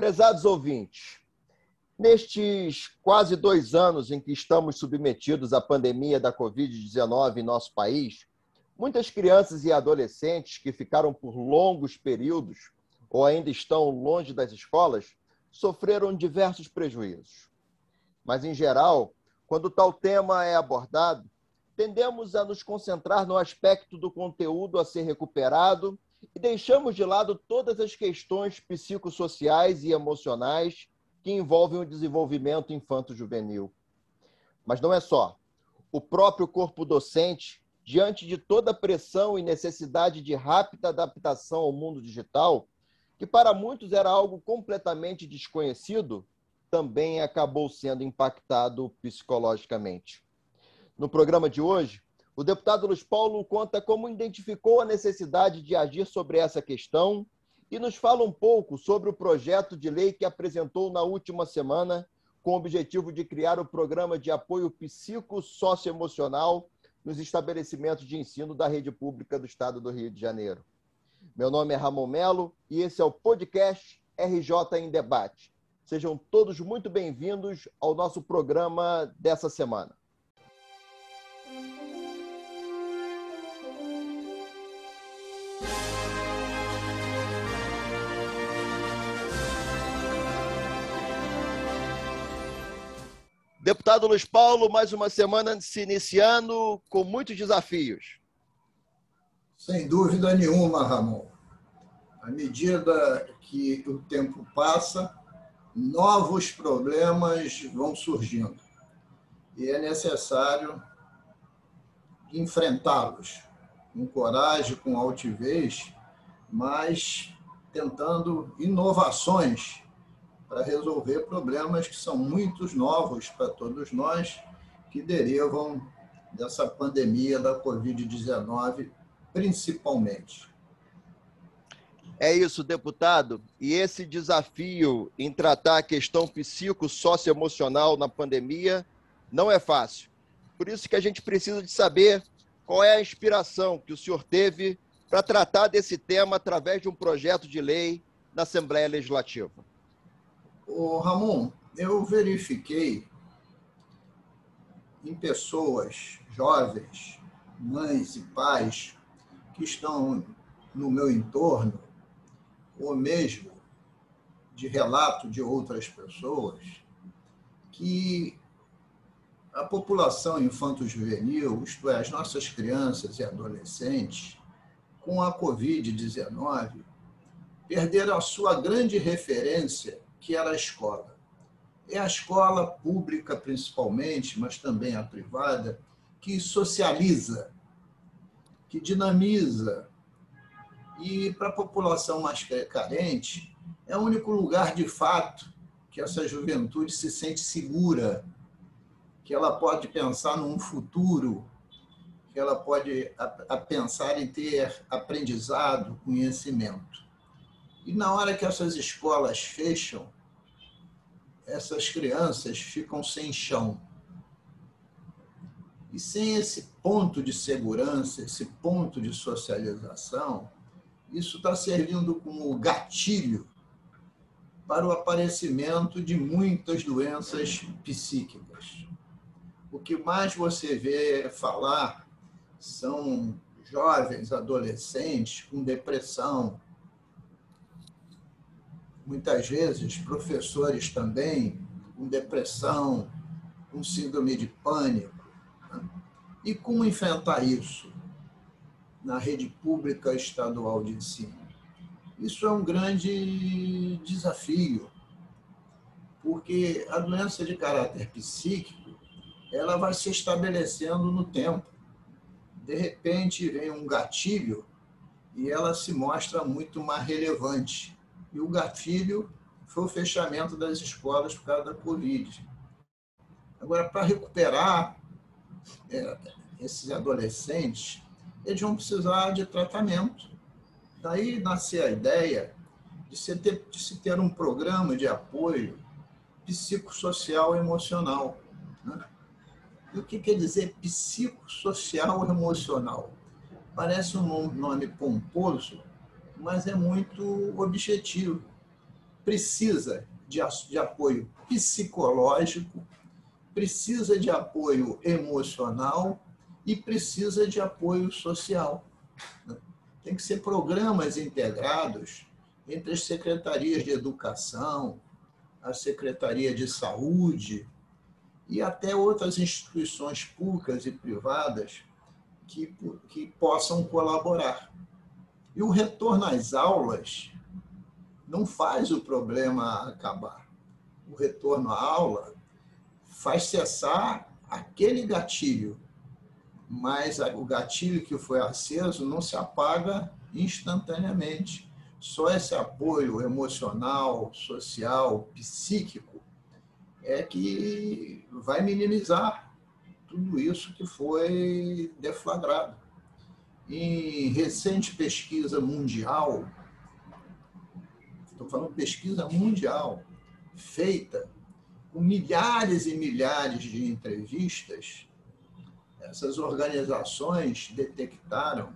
Prezados ouvintes, nestes quase dois anos em que estamos submetidos à pandemia da Covid-19 em nosso país, muitas crianças e adolescentes que ficaram por longos períodos ou ainda estão longe das escolas sofreram diversos prejuízos. Mas, em geral, quando tal tema é abordado, tendemos a nos concentrar no aspecto do conteúdo a ser recuperado e deixamos de lado todas as questões psicossociais e emocionais que envolvem o desenvolvimento infanto-juvenil. Mas não é só. O próprio corpo docente, diante de toda a pressão e necessidade de rápida adaptação ao mundo digital, que para muitos era algo completamente desconhecido, também acabou sendo impactado psicologicamente. No programa de hoje, o deputado Luiz Paulo conta como identificou a necessidade de agir sobre essa questão e nos fala um pouco sobre o projeto de lei que apresentou na última semana, com o objetivo de criar o programa de apoio psicossocioemocional nos estabelecimentos de ensino da rede pública do Estado do Rio de Janeiro. Meu nome é Ramon Melo e esse é o podcast RJ em Debate. Sejam todos muito bem-vindos ao nosso programa dessa semana. Deputado Luiz Paulo, mais uma semana se iniciando com muitos desafios. Sem dúvida nenhuma, Ramon. À medida que o tempo passa, novos problemas vão surgindo e é necessário enfrentá-los com coragem, com altivez, mas tentando inovações para resolver problemas que são muitos novos para todos nós, que derivam dessa pandemia da Covid-19, principalmente. É isso, deputado. E esse desafio em tratar a questão psicossocioemocional na pandemia não é fácil. Por isso que a gente precisa de saber qual é a inspiração que o senhor teve para tratar desse tema através de um projeto de lei na Assembleia Legislativa. O Ramon, eu verifiquei em pessoas jovens, mães e pais que estão no meu entorno ou mesmo de relato de outras pessoas, que a população infanto-juvenil, isto é, as nossas crianças e adolescentes, com a Covid-19, perderam a sua grande referência, que era a escola. É a escola pública, principalmente, mas também a privada, que socializa, que dinamiza, e para a população mais carente, é o único lugar de fato que essa juventude se sente segura, que ela pode pensar num futuro, que ela pode a, a pensar em ter aprendizado, conhecimento. E na hora que essas escolas fecham, essas crianças ficam sem chão. E sem esse ponto de segurança, esse ponto de socialização, isso está servindo como gatilho para o aparecimento de muitas doenças psíquicas. O que mais você vê falar são jovens, adolescentes com depressão. Muitas vezes, professores também com depressão, com síndrome de pânico. Né? E como enfrentar isso? na rede pública estadual de ensino. Isso é um grande desafio, porque a doença de caráter psíquico ela vai se estabelecendo no tempo. De repente vem um gatilho e ela se mostra muito mais relevante. E o gatilho foi o fechamento das escolas por causa da Covid. Agora, para recuperar é, esses adolescentes, eles vão precisar de tratamento. Daí nascer a ideia de se ter, de se ter um programa de apoio psicossocial emocional. Né? E o que quer dizer psicossocial emocional? Parece um nome pomposo, mas é muito objetivo. precisa de, de apoio psicológico, precisa de apoio emocional e precisa de apoio social. Né? Tem que ser programas integrados entre as secretarias de educação, a Secretaria de Saúde e até outras instituições públicas e privadas que, que possam colaborar. E o retorno às aulas não faz o problema acabar. O retorno à aula faz cessar aquele gatilho, mas o gatilho que foi aceso não se apaga instantaneamente. Só esse apoio emocional, social, psíquico é que vai minimizar tudo isso que foi deflagrado. Em recente pesquisa mundial, estou falando pesquisa mundial, feita com milhares e milhares de entrevistas, essas organizações detectaram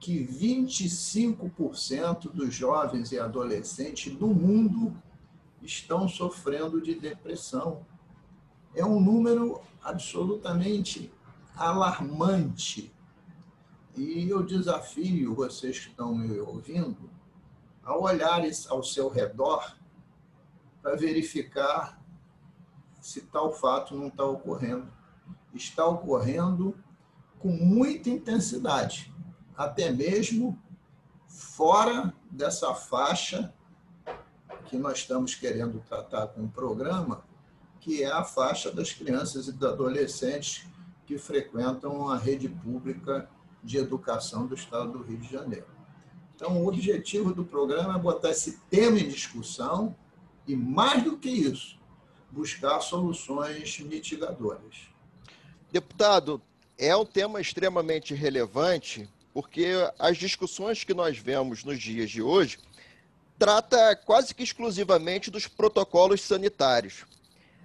que 25% dos jovens e adolescentes do mundo estão sofrendo de depressão. É um número absolutamente alarmante. E eu desafio vocês que estão me ouvindo a olhar ao seu redor para verificar se tal fato não está ocorrendo. Está ocorrendo com muita intensidade até mesmo fora dessa faixa que nós estamos querendo tratar com o programa, que é a faixa das crianças e dos adolescentes que frequentam a rede pública de educação do Estado do Rio de Janeiro. Então, o objetivo do programa é botar esse tema em discussão e, mais do que isso, buscar soluções mitigadoras. Deputado, é um tema extremamente relevante porque as discussões que nós vemos nos dias de hoje trata quase que exclusivamente dos protocolos sanitários.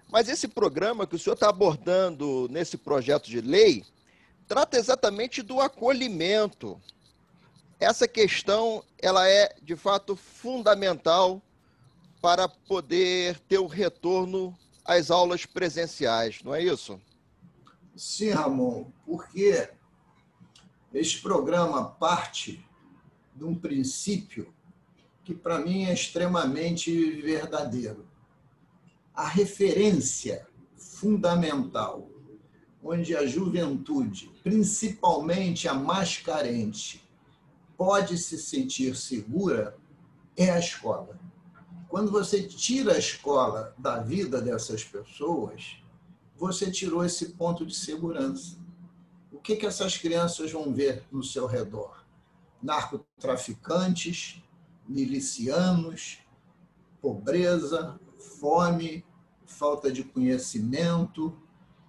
Mas esse programa que o senhor está abordando nesse projeto de lei trata exatamente do acolhimento. Essa questão ela é de fato fundamental para poder ter o retorno às aulas presenciais, não é isso? Sim, Ramon, porque este programa parte de um princípio que, para mim, é extremamente verdadeiro. A referência fundamental, onde a juventude, principalmente a mais carente, pode se sentir segura, é a escola. Quando você tira a escola da vida dessas pessoas, você tirou esse ponto de segurança o que, que essas crianças vão ver no seu redor? Narcotraficantes, milicianos, pobreza, fome, falta de conhecimento,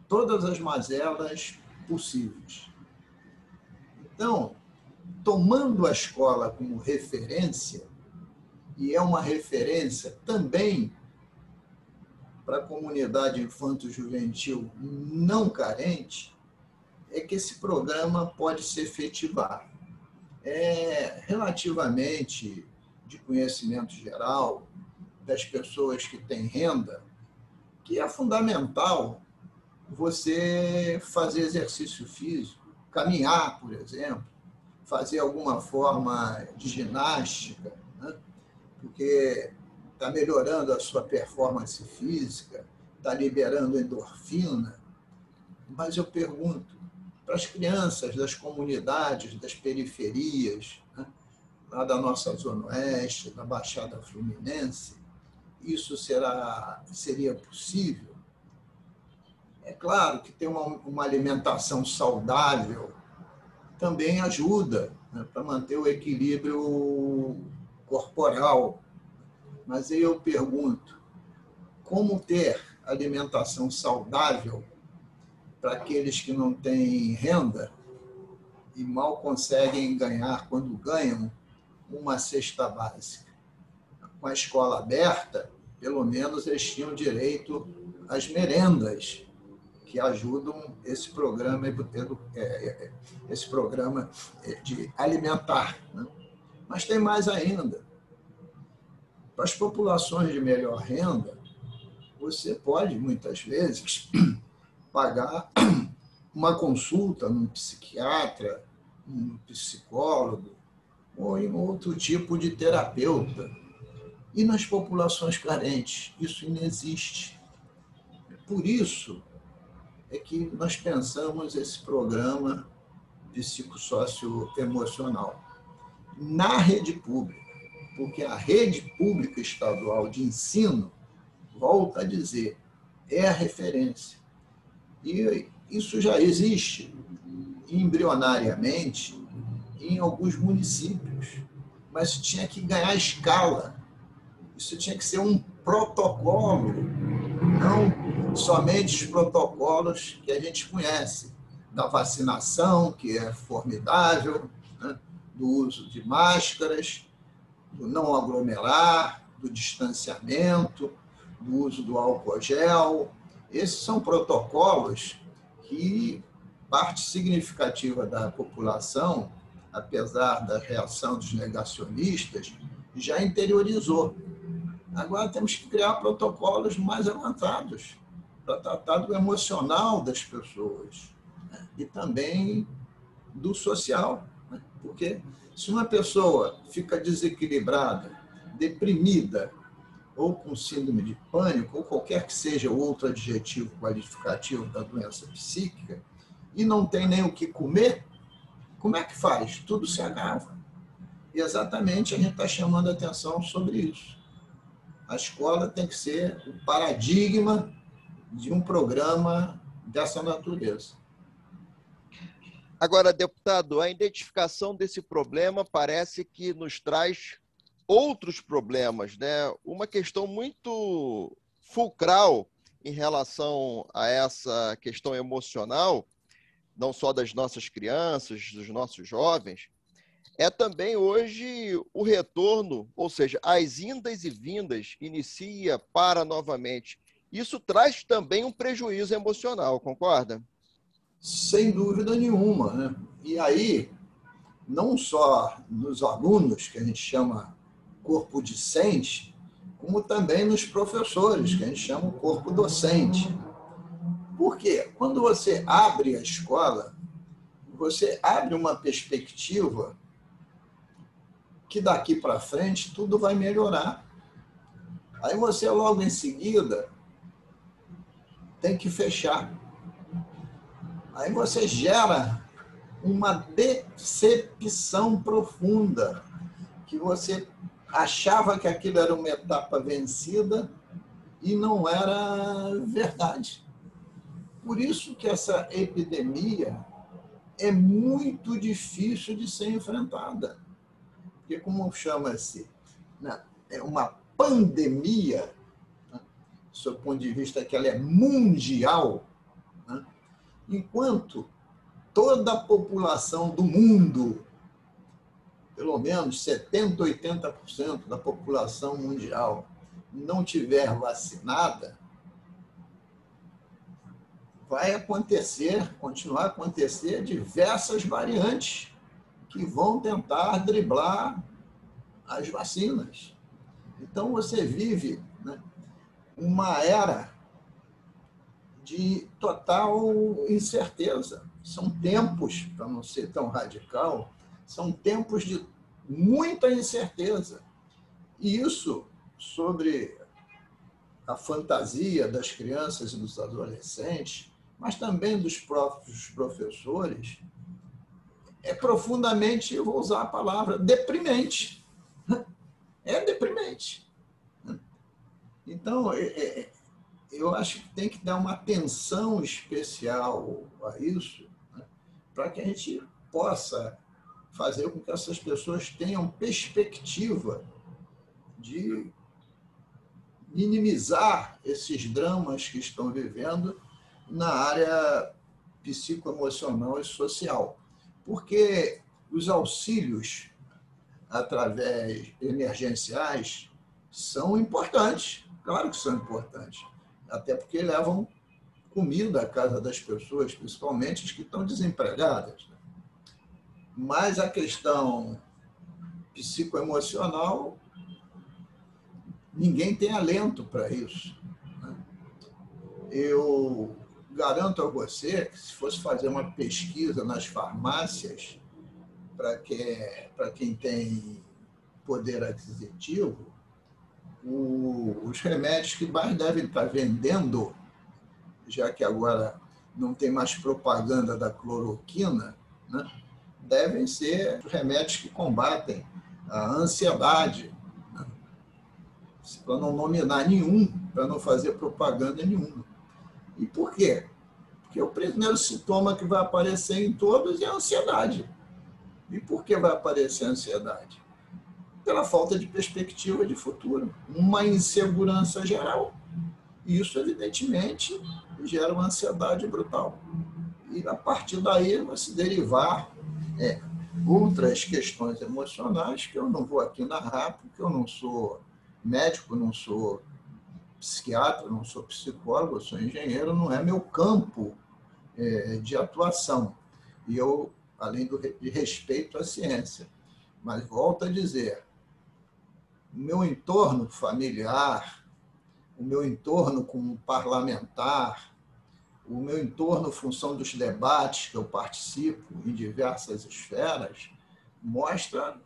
todas as mazelas possíveis. Então, tomando a escola como referência, e é uma referência também para a comunidade infanto-juvenil não carente, é que esse programa pode se efetivar. É relativamente de conhecimento geral das pessoas que têm renda, que é fundamental você fazer exercício físico, caminhar, por exemplo, fazer alguma forma de ginástica, né? porque está melhorando a sua performance física, está liberando endorfina. Mas eu pergunto, para as crianças das comunidades, das periferias, né? lá da nossa Zona Oeste, da Baixada Fluminense, isso será, seria possível? É claro que ter uma, uma alimentação saudável também ajuda né, para manter o equilíbrio corporal. Mas aí eu pergunto, como ter alimentação saudável para aqueles que não têm renda e mal conseguem ganhar, quando ganham, uma cesta básica. Com a escola aberta, pelo menos eles tinham direito às merendas, que ajudam esse programa, é, é, esse programa de alimentar. Né? Mas tem mais ainda. Para as populações de melhor renda, você pode, muitas vezes, pagar uma consulta num psiquiatra, num psicólogo ou em outro tipo de terapeuta. E nas populações carentes, isso inexiste. Por isso é que nós pensamos esse programa psicossocioemocional na rede pública, porque a rede pública estadual de ensino, volta a dizer, é a referência. E isso já existe embrionariamente em alguns municípios, mas tinha que ganhar escala. Isso tinha que ser um protocolo, não somente os protocolos que a gente conhece, da vacinação, que é formidável, né? do uso de máscaras, do não aglomerar, do distanciamento, do uso do álcool gel. Esses são protocolos que parte significativa da população, apesar da reação dos negacionistas, já interiorizou. Agora temos que criar protocolos mais avançados para tratar do emocional das pessoas né? e também do social. Né? Porque se uma pessoa fica desequilibrada, deprimida, ou com síndrome de pânico, ou qualquer que seja outro adjetivo qualificativo da doença psíquica, e não tem nem o que comer, como é que faz? Tudo se agrava. E exatamente a gente está chamando a atenção sobre isso. A escola tem que ser o paradigma de um programa dessa natureza. Agora, deputado, a identificação desse problema parece que nos traz outros problemas, né? Uma questão muito fulcral em relação a essa questão emocional, não só das nossas crianças, dos nossos jovens, é também hoje o retorno, ou seja, as indas e vindas, inicia, para novamente. Isso traz também um prejuízo emocional, concorda? Sem dúvida nenhuma. Né? E aí, não só nos alunos, que a gente chama corpo discente, como também nos professores, que a gente chama corpo docente. Por quê? Quando você abre a escola, você abre uma perspectiva que daqui para frente tudo vai melhorar. Aí você logo em seguida tem que fechar. Aí você gera uma decepção profunda que você achava que aquilo era uma etapa vencida e não era verdade. Por isso que essa epidemia é muito difícil de ser enfrentada. Porque, como chama-se, né, é uma pandemia, né, do seu ponto de vista que ela é mundial, né, enquanto toda a população do mundo pelo menos 70%, 80% da população mundial não tiver vacinada, vai acontecer, continuar a acontecer diversas variantes que vão tentar driblar as vacinas. Então você vive né, uma era de total incerteza. São tempos, para não ser tão radical, são tempos de muita incerteza. E isso sobre a fantasia das crianças e dos adolescentes, mas também dos próprios professores, é profundamente, vou usar a palavra, deprimente. É deprimente. Então, é, é, eu acho que tem que dar uma atenção especial a isso, né, para que a gente possa fazer com que essas pessoas tenham perspectiva de minimizar esses dramas que estão vivendo na área psicoemocional e social. Porque os auxílios através emergenciais são importantes, claro que são importantes, até porque levam comida à casa das pessoas, principalmente as que estão desempregadas. Mas a questão psicoemocional ninguém tem alento para isso. Né? Eu garanto a você que se fosse fazer uma pesquisa nas farmácias para que, quem tem poder aquisitivo, o, os remédios que mais devem estar vendendo, já que agora não tem mais propaganda da cloroquina, né? devem ser remédios que combatem a ansiedade, né? para não nominar nenhum, para não fazer propaganda nenhuma. E por quê? Porque o primeiro sintoma que vai aparecer em todos é a ansiedade. E por que vai aparecer a ansiedade? Pela falta de perspectiva de futuro, uma insegurança geral. Isso, evidentemente, gera uma ansiedade brutal. E a partir daí vai se derivar é, outras questões emocionais que eu não vou aqui narrar, porque eu não sou médico, não sou psiquiatra, não sou psicólogo, sou engenheiro, não é meu campo de atuação. E eu, além do, de respeito à ciência, mas volto a dizer, o meu entorno familiar, o meu entorno como parlamentar, o meu entorno, função dos debates que eu participo em diversas esferas, mostra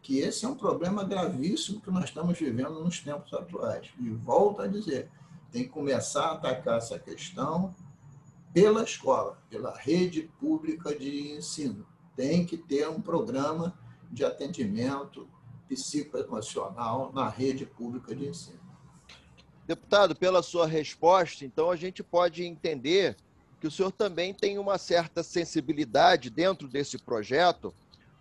que esse é um problema gravíssimo que nós estamos vivendo nos tempos atuais. E volto a dizer, tem que começar a atacar essa questão pela escola, pela rede pública de ensino. Tem que ter um programa de atendimento psicoemocional na rede pública de ensino. Deputado, pela sua resposta, então a gente pode entender que o senhor também tem uma certa sensibilidade dentro desse projeto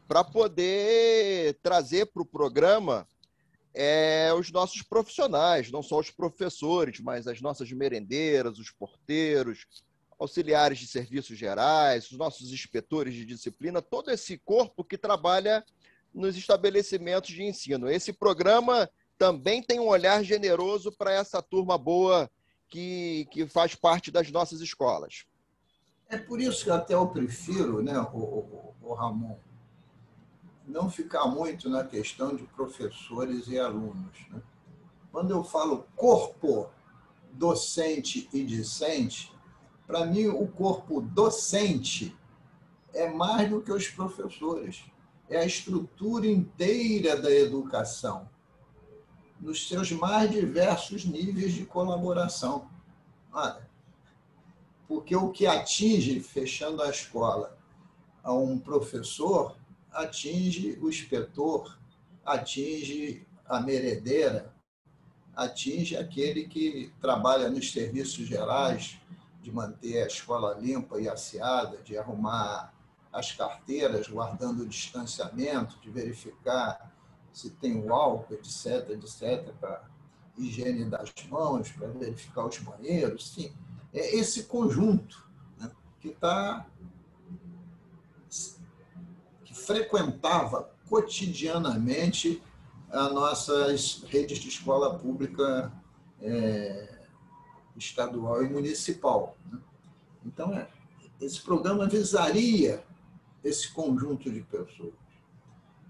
para poder trazer para o programa é, os nossos profissionais, não só os professores, mas as nossas merendeiras, os porteiros, auxiliares de serviços gerais, os nossos inspetores de disciplina, todo esse corpo que trabalha nos estabelecimentos de ensino. Esse programa também tem um olhar generoso para essa turma boa que, que faz parte das nossas escolas. É por isso que até eu prefiro, né, o, o, o Ramon, não ficar muito na questão de professores e alunos. Né? Quando eu falo corpo docente e discente, para mim o corpo docente é mais do que os professores. É a estrutura inteira da educação nos seus mais diversos níveis de colaboração. Olha, porque o que atinge, fechando a escola, a um professor, atinge o inspetor, atinge a meredeira, atinge aquele que trabalha nos serviços gerais, de manter a escola limpa e asseada, de arrumar as carteiras, guardando o distanciamento, de verificar se tem o álcool, etc., etc., para higiene das mãos, para verificar os banheiros, sim. É esse conjunto né, que está que frequentava cotidianamente as nossas redes de escola pública é, estadual e municipal. Né? Então, é, esse programa visaria esse conjunto de pessoas.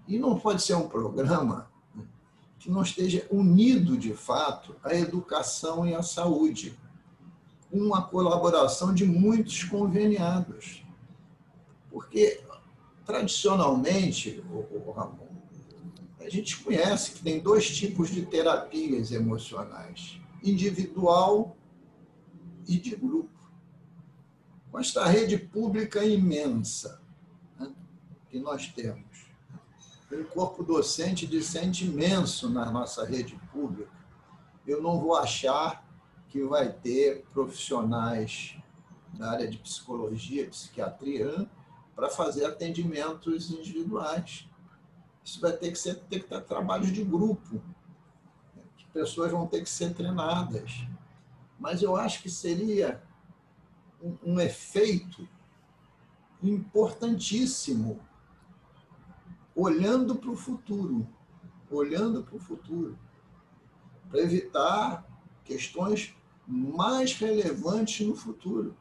E não pode ser um programa que não esteja unido, de fato, à educação e à saúde, com a colaboração de muitos conveniados. Porque, tradicionalmente, o Ramon, a gente conhece que tem dois tipos de terapias emocionais: individual e de grupo. Com esta rede pública imensa né, que nós temos, um corpo docente discente imenso na nossa rede pública. Eu não vou achar que vai ter profissionais da área de psicologia, psiquiatria, para fazer atendimentos individuais. Isso vai ter que ser ter que ter trabalho de grupo, que pessoas vão ter que ser treinadas. Mas eu acho que seria um, um efeito importantíssimo olhando para o futuro, olhando para o futuro, para evitar questões mais relevantes no futuro.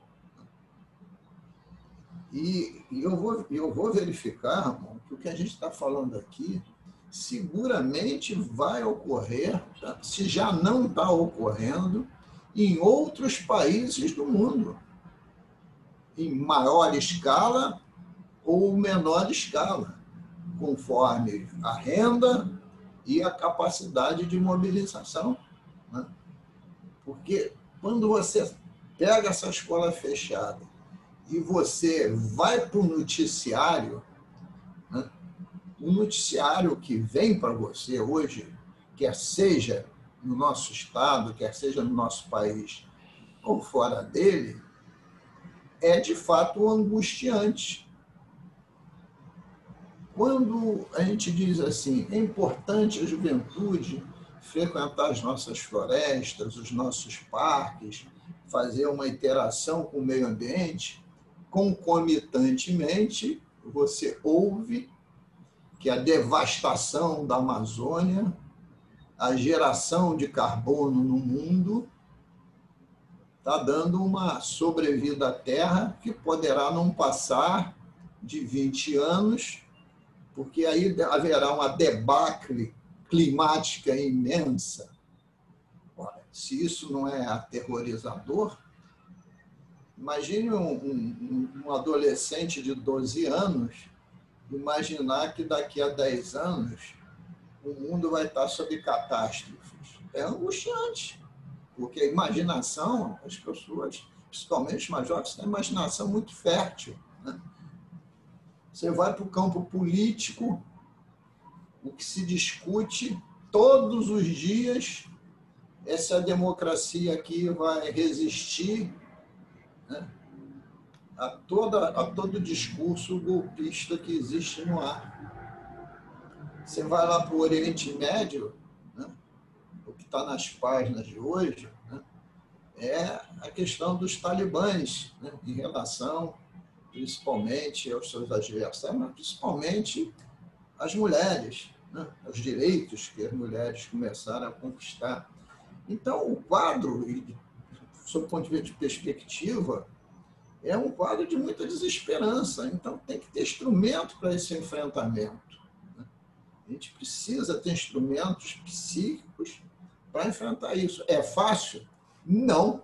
E, e eu, vou, eu vou verificar, Ramon, que o que a gente está falando aqui seguramente vai ocorrer, se já não está ocorrendo, em outros países do mundo, em maior escala ou menor escala, conforme a renda e a capacidade de mobilização. Né? Porque quando você pega essa escola fechada e você vai para o noticiário, né? o noticiário que vem para você hoje, quer seja no nosso estado, quer seja no nosso país ou fora dele, é de fato angustiante. Quando a gente diz assim, é importante a juventude frequentar as nossas florestas, os nossos parques, fazer uma interação com o meio ambiente, concomitantemente, você ouve que a devastação da Amazônia, a geração de carbono no mundo, está dando uma sobrevida à Terra que poderá não passar de 20 anos, porque aí haverá uma debacle climática imensa. Ora, se isso não é aterrorizador, imagine um, um, um adolescente de 12 anos imaginar que daqui a 10 anos o mundo vai estar sob catástrofes. É angustiante, porque a imaginação, as pessoas, principalmente os mais jovens, têm imaginação muito fértil. Né? Você vai para o campo político, o que se discute todos os dias é se a democracia aqui vai resistir né, a, toda, a todo discurso golpista que existe no ar. Você vai lá para o Oriente Médio, né, o que está nas páginas de hoje, né, é a questão dos talibãs né, em relação, principalmente aos seus adversários, mas principalmente às mulheres né, os direitos que as mulheres começaram a conquistar. Então, o quadro, sob o ponto de vista de perspectiva, é um quadro de muita desesperança. Então, tem que ter instrumento para esse enfrentamento. A gente precisa ter instrumentos psíquicos para enfrentar isso. É fácil? Não.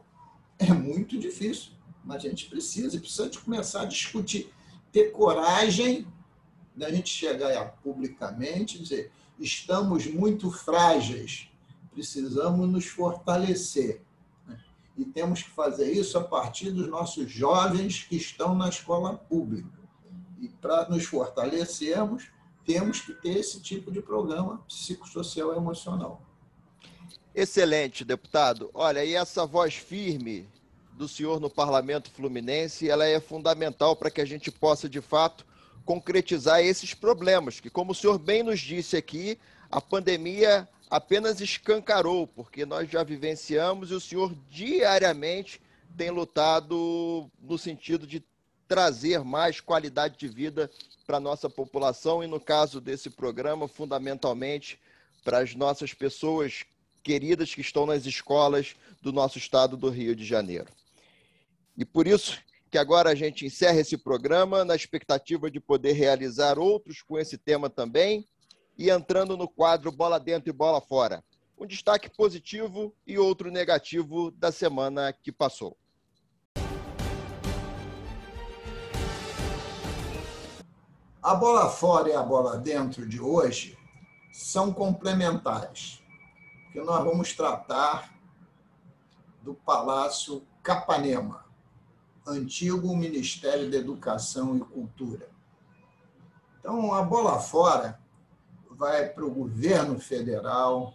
É muito difícil. Mas a gente precisa, precisa de começar a discutir, ter coragem da gente chegar publicamente e dizer: estamos muito frágeis, precisamos nos fortalecer. E temos que fazer isso a partir dos nossos jovens que estão na escola pública. E para nos fortalecermos, temos que ter esse tipo de programa psicossocial emocional. Excelente, deputado. Olha, e essa voz firme do senhor no Parlamento Fluminense, ela é fundamental para que a gente possa, de fato, concretizar esses problemas, que, como o senhor bem nos disse aqui, a pandemia apenas escancarou, porque nós já vivenciamos e o senhor diariamente tem lutado no sentido de trazer mais qualidade de vida para a nossa população e, no caso desse programa, fundamentalmente para as nossas pessoas queridas que estão nas escolas do nosso estado do Rio de Janeiro. E por isso que agora a gente encerra esse programa na expectativa de poder realizar outros com esse tema também e entrando no quadro Bola Dentro e Bola Fora. Um destaque positivo e outro negativo da semana que passou. A bola fora e a bola dentro de hoje são complementares, que nós vamos tratar do Palácio Capanema antigo Ministério da Educação e Cultura. Então, a bola fora vai para o governo federal,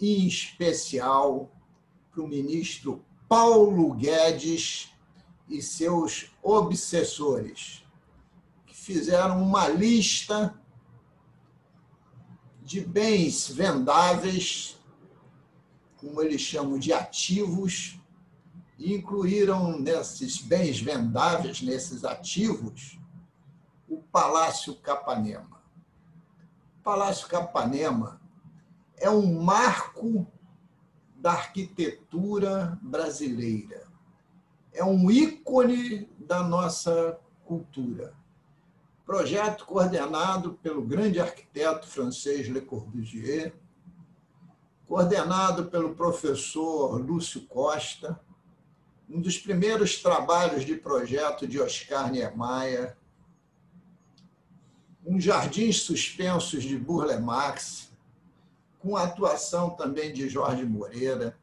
em especial para o ministro Paulo Guedes e seus obsessores, fizeram uma lista de bens vendáveis, como eles chamam de ativos, e incluíram nesses bens vendáveis, nesses ativos, o Palácio Capanema. O Palácio Capanema é um marco da arquitetura brasileira. É um ícone da nossa cultura. Projeto coordenado pelo grande arquiteto francês Le Corbusier, coordenado pelo professor Lúcio Costa, um dos primeiros trabalhos de projeto de Oscar Niemeyer, um Jardins Suspensos de Burle Marx, com a atuação também de Jorge Moreira.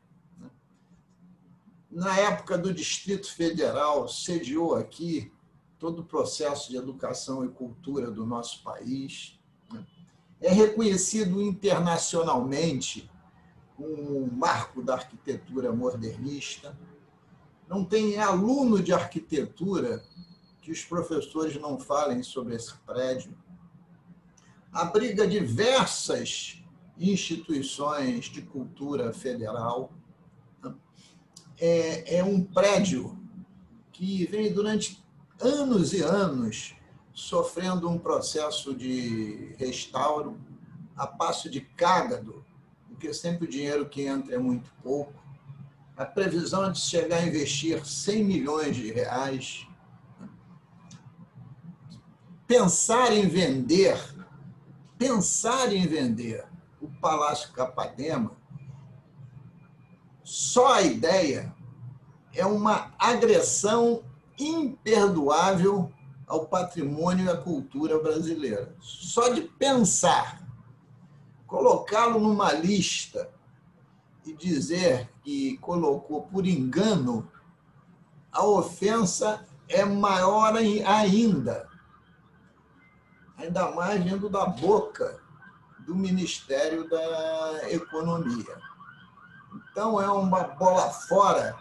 Na época do Distrito Federal, sediou aqui todo o processo de educação e cultura do nosso país. É reconhecido internacionalmente como um marco da arquitetura modernista não tem aluno de arquitetura que os professores não falem sobre esse prédio. Abriga diversas instituições de cultura federal. É, é um prédio que vem durante anos e anos sofrendo um processo de restauro a passo de cágado, porque sempre o dinheiro que entra é muito pouco a previsão é de chegar a investir 100 milhões de reais. Pensar em vender, pensar em vender o Palácio Capadema, só a ideia é uma agressão imperdoável ao patrimônio e à cultura brasileira. Só de pensar, colocá-lo numa lista e dizer que colocou por engano, a ofensa é maior ainda. Ainda mais vindo da boca do Ministério da Economia. Então, é uma bola fora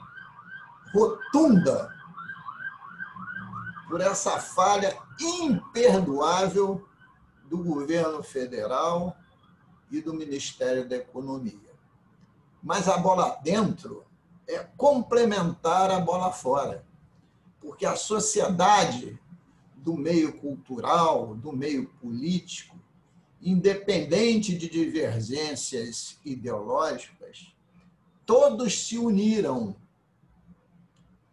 rotunda por essa falha imperdoável do governo federal e do Ministério da Economia. Mas a bola dentro é complementar a bola fora. Porque a sociedade do meio cultural, do meio político, independente de divergências ideológicas, todos se uniram.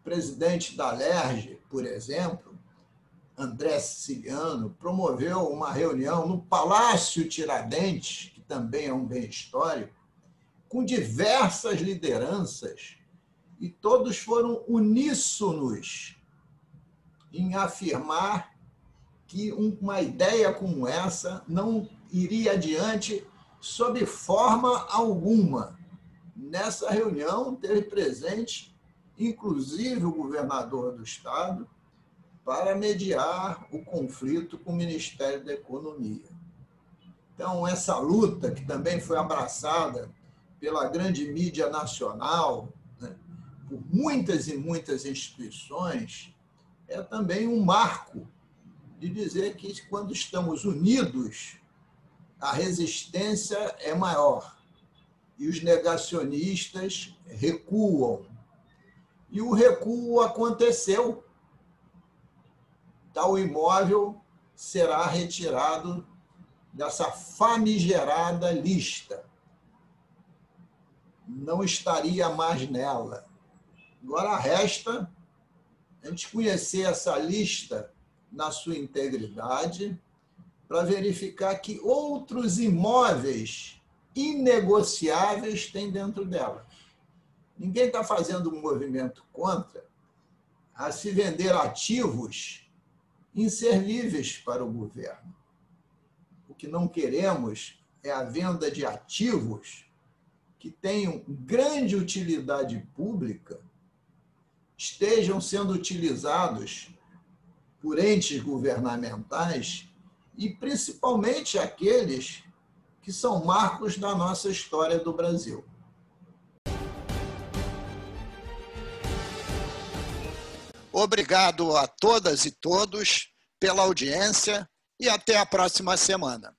Presidente da LERJ, por exemplo, André Siciliano, promoveu uma reunião no Palácio Tiradentes, que também é um bem histórico, com diversas lideranças e todos foram uníssonos em afirmar que uma ideia como essa não iria adiante sob forma alguma. Nessa reunião teve presente, inclusive, o governador do estado, para mediar o conflito com o Ministério da Economia. Então, essa luta, que também foi abraçada pela grande mídia nacional, né, por muitas e muitas instituições, é também um marco de dizer que quando estamos unidos, a resistência é maior e os negacionistas recuam. E o recuo aconteceu. Tal imóvel será retirado dessa famigerada lista não estaria mais nela. Agora resta a gente conhecer essa lista na sua integridade para verificar que outros imóveis inegociáveis tem dentro dela. Ninguém está fazendo um movimento contra a se vender ativos inservíveis para o governo. O que não queremos é a venda de ativos que tenham grande utilidade pública estejam sendo utilizados por entes governamentais e principalmente aqueles que são marcos da nossa história do Brasil. Obrigado a todas e todos pela audiência e até a próxima semana.